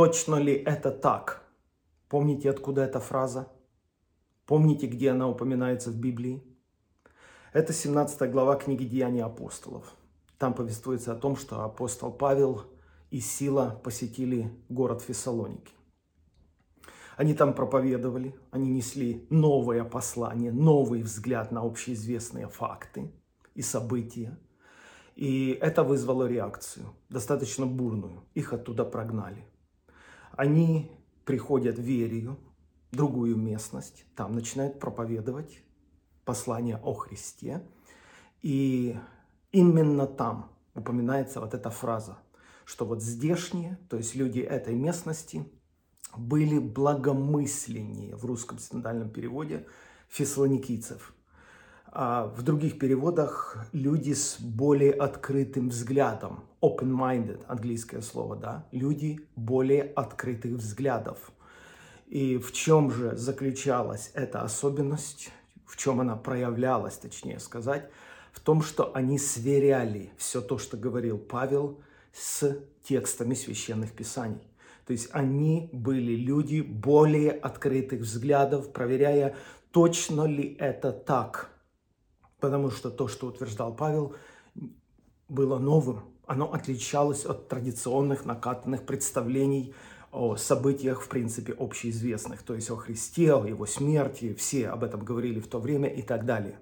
точно ли это так? Помните, откуда эта фраза? Помните, где она упоминается в Библии? Это 17 глава книги Деяний апостолов. Там повествуется о том, что апостол Павел и Сила посетили город Фессалоники. Они там проповедовали, они несли новое послание, новый взгляд на общеизвестные факты и события. И это вызвало реакцию, достаточно бурную. Их оттуда прогнали. Они приходят в Верию, другую местность, там начинают проповедовать послание о Христе. И именно там упоминается вот эта фраза, что вот здешние, то есть люди этой местности, были благомысленнее в русском синодальном переводе фессалоникийцев. А в других переводах люди с более открытым взглядом, open-minded, английское слово, да, люди более открытых взглядов. И в чем же заключалась эта особенность, в чем она проявлялась, точнее сказать, в том, что они сверяли все то, что говорил Павел, с текстами священных писаний. То есть они были люди более открытых взглядов, проверяя, точно ли это так. Потому что то, что утверждал Павел, было новым. Оно отличалось от традиционных накатанных представлений о событиях, в принципе, общеизвестных, то есть о Христе, о Его смерти, все об этом говорили в то время и так далее.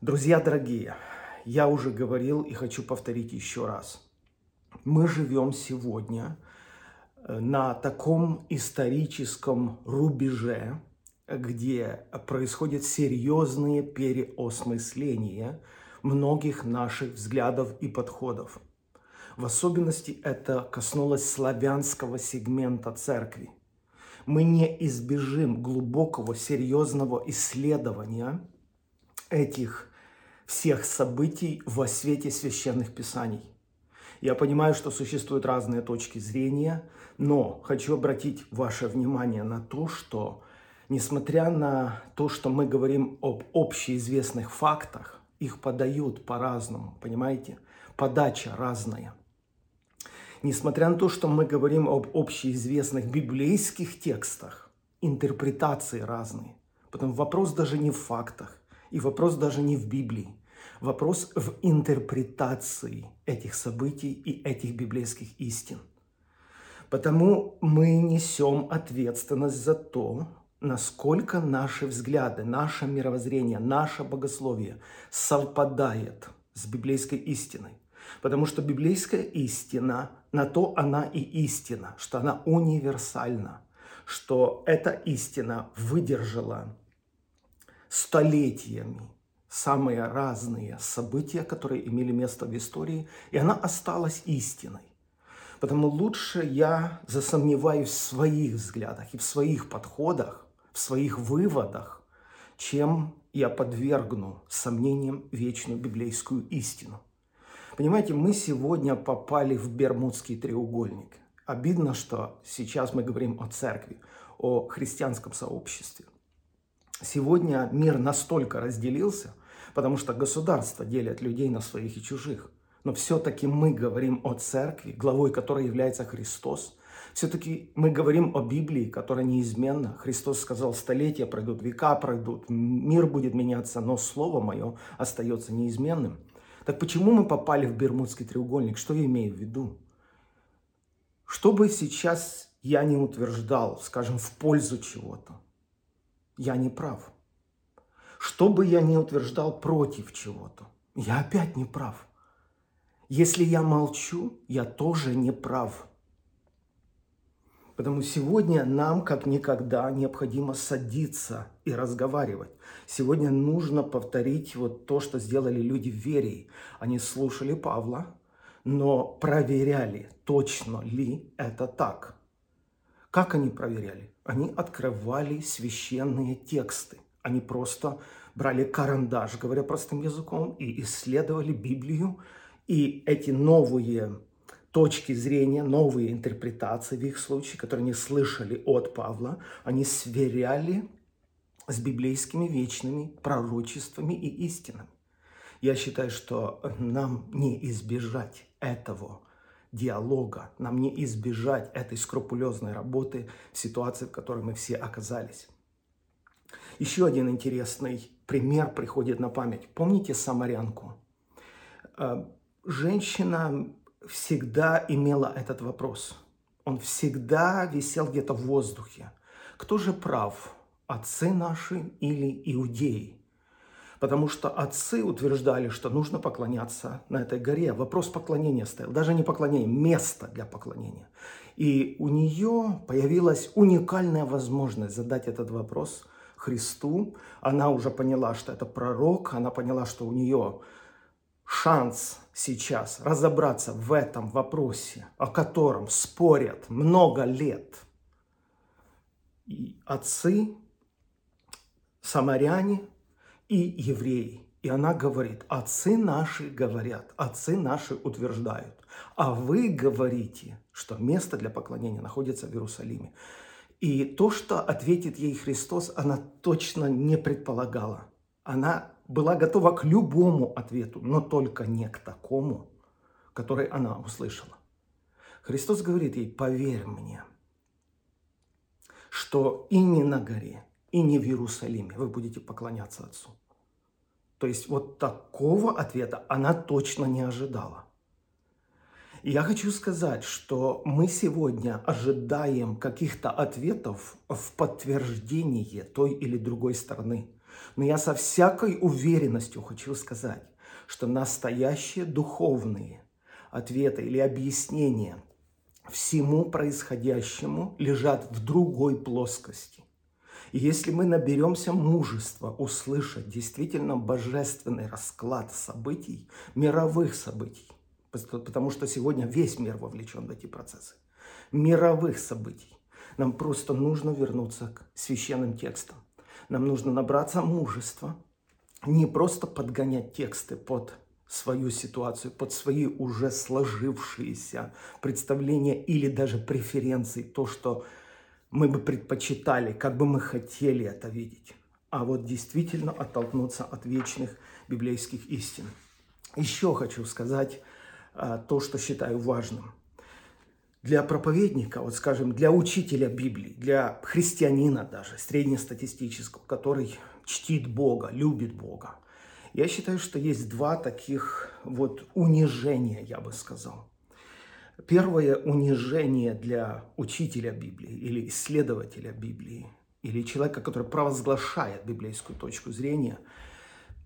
Друзья дорогие, я уже говорил и хочу повторить еще раз. Мы живем сегодня э, на таком историческом рубеже, где происходят серьезные переосмысления многих наших взглядов и подходов – в особенности это коснулось славянского сегмента церкви. Мы не избежим глубокого, серьезного исследования этих всех событий во свете священных писаний. Я понимаю, что существуют разные точки зрения, но хочу обратить ваше внимание на то, что несмотря на то, что мы говорим об общеизвестных фактах, их подают по-разному, понимаете? Подача разная. Несмотря на то, что мы говорим об общеизвестных библейских текстах, интерпретации разные. Потому вопрос даже не в фактах, и вопрос даже не в Библии. Вопрос в интерпретации этих событий и этих библейских истин. Потому мы несем ответственность за то, насколько наши взгляды, наше мировоззрение, наше богословие совпадает с библейской истиной. Потому что библейская истина, на то она и истина, что она универсальна, что эта истина выдержала столетиями самые разные события, которые имели место в истории, и она осталась истиной. Потому лучше я засомневаюсь в своих взглядах и в своих подходах, в своих выводах, чем я подвергну сомнениям вечную библейскую истину. Понимаете, мы сегодня попали в Бермудский треугольник. Обидно, что сейчас мы говорим о церкви, о христианском сообществе. Сегодня мир настолько разделился, потому что государства делят людей на своих и чужих. Но все-таки мы говорим о церкви, главой которой является Христос. Все-таки мы говорим о Библии, которая неизменна. Христос сказал, столетия пройдут, века пройдут, мир будет меняться, но Слово Мое остается неизменным. Так почему мы попали в Бермудский треугольник? Что я имею в виду? Что бы сейчас я не утверждал, скажем, в пользу чего-то, я не прав. Что бы я не утверждал против чего-то, я опять не прав. Если я молчу, я тоже не прав. Потому сегодня нам, как никогда, необходимо садиться и разговаривать. Сегодня нужно повторить вот то, что сделали люди в вере. Они слушали Павла, но проверяли, точно ли это так. Как они проверяли? Они открывали священные тексты. Они просто брали карандаш, говоря простым языком, и исследовали Библию. И эти новые точки зрения, новые интерпретации в их случае, которые они слышали от Павла, они сверяли с библейскими вечными пророчествами и истинами. Я считаю, что нам не избежать этого диалога. Нам не избежать этой скрупулезной работы в ситуации, в которой мы все оказались. Еще один интересный пример приходит на память. Помните самарянку? Э, женщина всегда имела этот вопрос. Он всегда висел где-то в воздухе. Кто же прав, отцы наши или иудеи? Потому что отцы утверждали, что нужно поклоняться на этой горе. Вопрос поклонения стоял. Даже не поклонение, место для поклонения. И у нее появилась уникальная возможность задать этот вопрос Христу. Она уже поняла, что это пророк. Она поняла, что у нее шанс сейчас разобраться в этом вопросе, о котором спорят много лет и отцы, самаряне – и евреи. И она говорит, отцы наши говорят, отцы наши утверждают, а вы говорите, что место для поклонения находится в Иерусалиме. И то, что ответит ей Христос, она точно не предполагала. Она была готова к любому ответу, но только не к такому, который она услышала. Христос говорит ей, поверь мне, что и не на горе, и не в Иерусалиме вы будете поклоняться Отцу. То есть вот такого ответа она точно не ожидала. И я хочу сказать, что мы сегодня ожидаем каких-то ответов в подтверждение той или другой стороны. Но я со всякой уверенностью хочу сказать, что настоящие духовные ответы или объяснения всему происходящему лежат в другой плоскости. И если мы наберемся мужества услышать действительно божественный расклад событий, мировых событий, потому что сегодня весь мир вовлечен в эти процессы, мировых событий, нам просто нужно вернуться к священным текстам. Нам нужно набраться мужества, не просто подгонять тексты под свою ситуацию, под свои уже сложившиеся представления или даже преференции, то, что мы бы предпочитали, как бы мы хотели это видеть. А вот действительно оттолкнуться от вечных библейских истин. Еще хочу сказать а, то, что считаю важным. Для проповедника, вот скажем, для учителя Библии, для христианина даже, среднестатистического, который чтит Бога, любит Бога, я считаю, что есть два таких вот унижения, я бы сказал. Первое унижение для учителя Библии или исследователя Библии, или человека, который провозглашает библейскую точку зрения.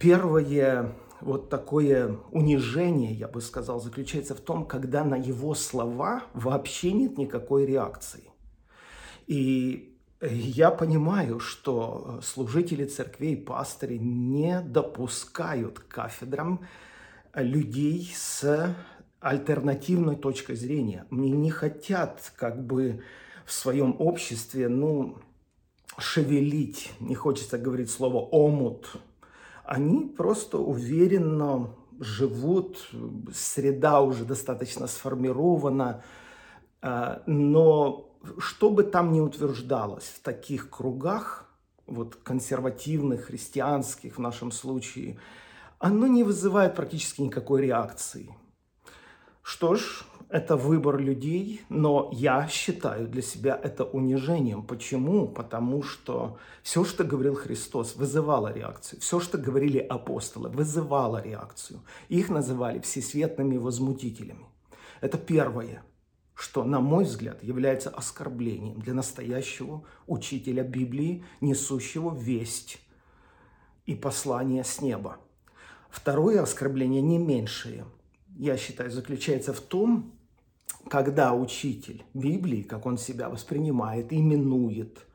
Первое вот такое унижение, я бы сказал, заключается в том, когда на его слова вообще нет никакой реакции. И я понимаю, что служители церквей, пастыри не допускают кафедрам людей с альтернативной точкой зрения. Мне не хотят как бы в своем обществе, ну, шевелить, не хочется говорить слово омут. Они просто уверенно живут, среда уже достаточно сформирована, а, но что бы там ни утверждалось в таких кругах, вот консервативных, христианских в нашем случае, оно не вызывает практически никакой реакции. Что ж, это выбор людей, но я считаю для себя это унижением. Почему? Потому что все, что говорил Христос, вызывало реакцию. Все, что говорили апостолы, вызывало реакцию. Их называли всесветными возмутителями. Это первое, что, на мой взгляд, является оскорблением для настоящего учителя Библии, несущего весть и послание с неба. Второе оскорбление не меньшее – я считаю, заключается в том, когда учитель Библии, как он себя воспринимает, именует,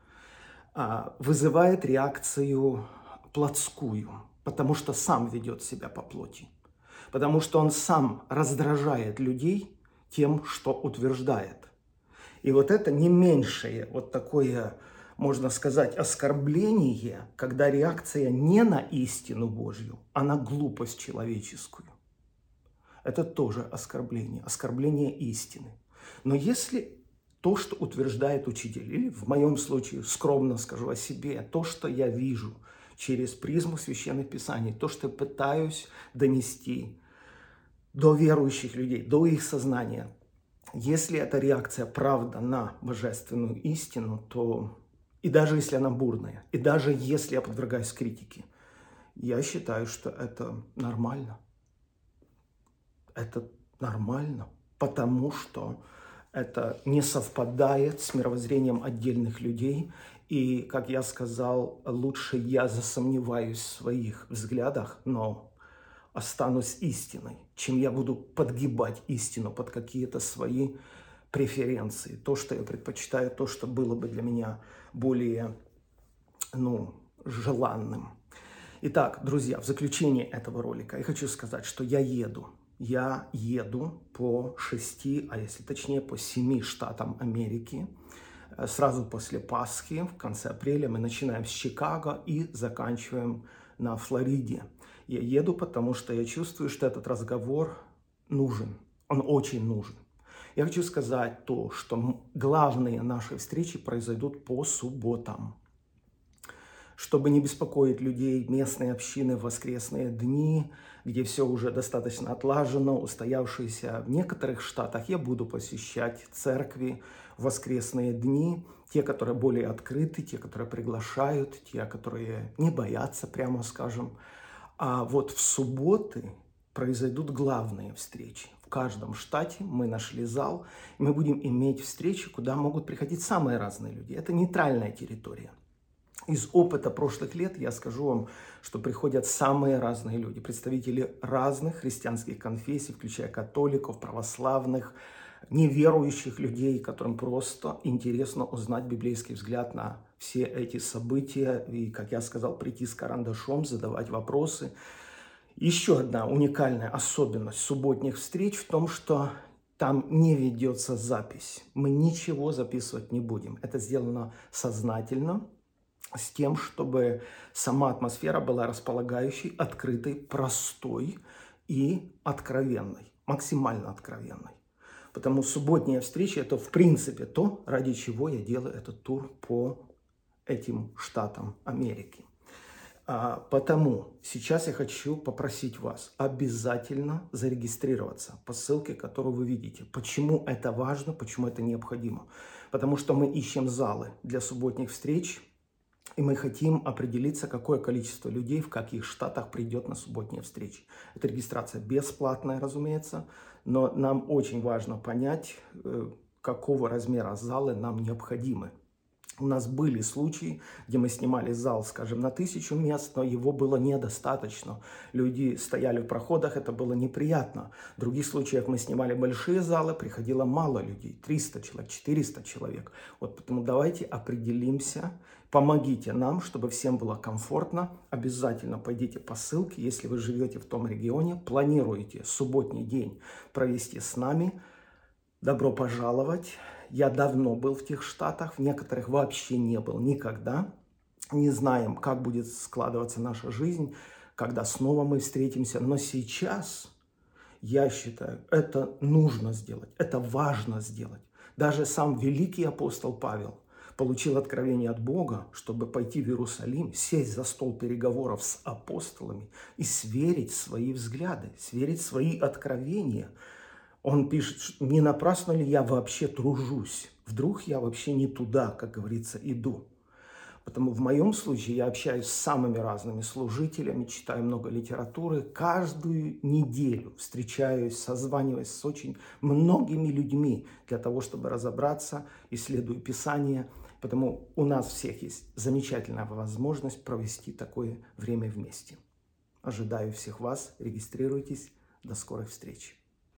а, вызывает реакцию плотскую, потому что сам ведет себя по плоти, потому что он сам раздражает людей тем, что утверждает. И вот это не меньшее вот такое, можно сказать, оскорбление, когда реакция не на истину Божью, а на глупость человеческую это тоже оскорбление, оскорбление истины. Но если то, что утверждает учитель, или в моем случае скромно скажу о себе, то, что я вижу через призму священных писаний, то, что я пытаюсь донести до верующих людей, до их сознания, Если эта реакция правда на божественную истину, то и даже если она бурная, и даже если я подвергаюсь критике, я считаю, что это нормально. Это нормально, потому что это не совпадает с мировоззрением отдельных людей. И, как я сказал, лучше я засомневаюсь в своих взглядах, но останусь истиной, чем я буду подгибать истину под какие-то свои преференции. То, что я предпочитаю, то, что было бы для меня более ну, желанным. Итак, друзья, в заключение этого ролика я хочу сказать, что я еду я еду по шести, а если точнее по семи штатам Америки. Э, сразу после Пасхи, в конце апреля, мы начинаем с Чикаго и заканчиваем на Флориде. Я еду, потому что я чувствую, что этот разговор нужен. Он очень нужен. Я хочу сказать то, что главные наши встречи произойдут по субботам чтобы не беспокоить людей местной общины в воскресные дни, где все уже достаточно отлажено, устоявшиеся в некоторых штатах, я буду посещать церкви в воскресные дни, те, которые более открыты, те, которые приглашают, те, которые не боятся, прямо скажем. А вот в субботы произойдут главные встречи. В каждом штате мы нашли зал, мы будем иметь встречи, куда могут приходить самые разные люди. Это нейтральная территория. Из опыта прошлых лет я скажу вам, что приходят самые разные люди, представители разных христианских конфессий, включая католиков, православных, неверующих людей, которым просто интересно узнать библейский взгляд на все эти события и, как я сказал, прийти с карандашом, задавать вопросы. Еще одна уникальная особенность субботних встреч в том, что там не ведется запись. Мы ничего записывать не будем. Это сделано сознательно, с тем, чтобы сама атмосфера была располагающей, открытой, простой и откровенной, максимально откровенной. Потому субботняя встреча – это в принципе то, ради чего я делаю этот тур по этим штатам Америки. А, потому сейчас я хочу попросить вас обязательно зарегистрироваться по ссылке, которую вы видите. Почему это важно, почему это необходимо? Потому что мы ищем залы для субботних встреч – и мы хотим определиться, какое количество людей в каких штатах придет на субботние встречи. Эта регистрация бесплатная, разумеется, но нам очень важно понять, э, какого размера залы нам необходимы. У нас были случаи, где мы снимали зал, скажем, на тысячу мест, но его было недостаточно. Люди стояли в проходах, это было неприятно. В других случаях мы снимали большие залы, приходило мало людей, 300 человек, 400 человек. Вот поэтому давайте определимся, помогите нам, чтобы всем было комфортно. Обязательно пойдите по ссылке, если вы живете в том регионе, планируете субботний день провести с нами. Добро пожаловать! Я давно был в тех штатах, в некоторых вообще не был никогда. Не знаем, как будет складываться наша жизнь, когда снова мы встретимся. Но сейчас, я считаю, это нужно сделать, это важно сделать. Даже сам великий апостол Павел получил откровение от Бога, чтобы пойти в Иерусалим, сесть за стол переговоров с апостолами и сверить свои взгляды, сверить свои откровения – он пишет, не напрасно ли я вообще тружусь? Вдруг я вообще не туда, как говорится, иду? Потому в моем случае я общаюсь с самыми разными служителями, читаю много литературы. Каждую неделю встречаюсь, созваниваюсь с очень многими людьми для того, чтобы разобраться, исследую Писание. Потому у нас всех есть замечательная возможность провести такое время вместе. Ожидаю всех вас. Регистрируйтесь. До скорой встречи.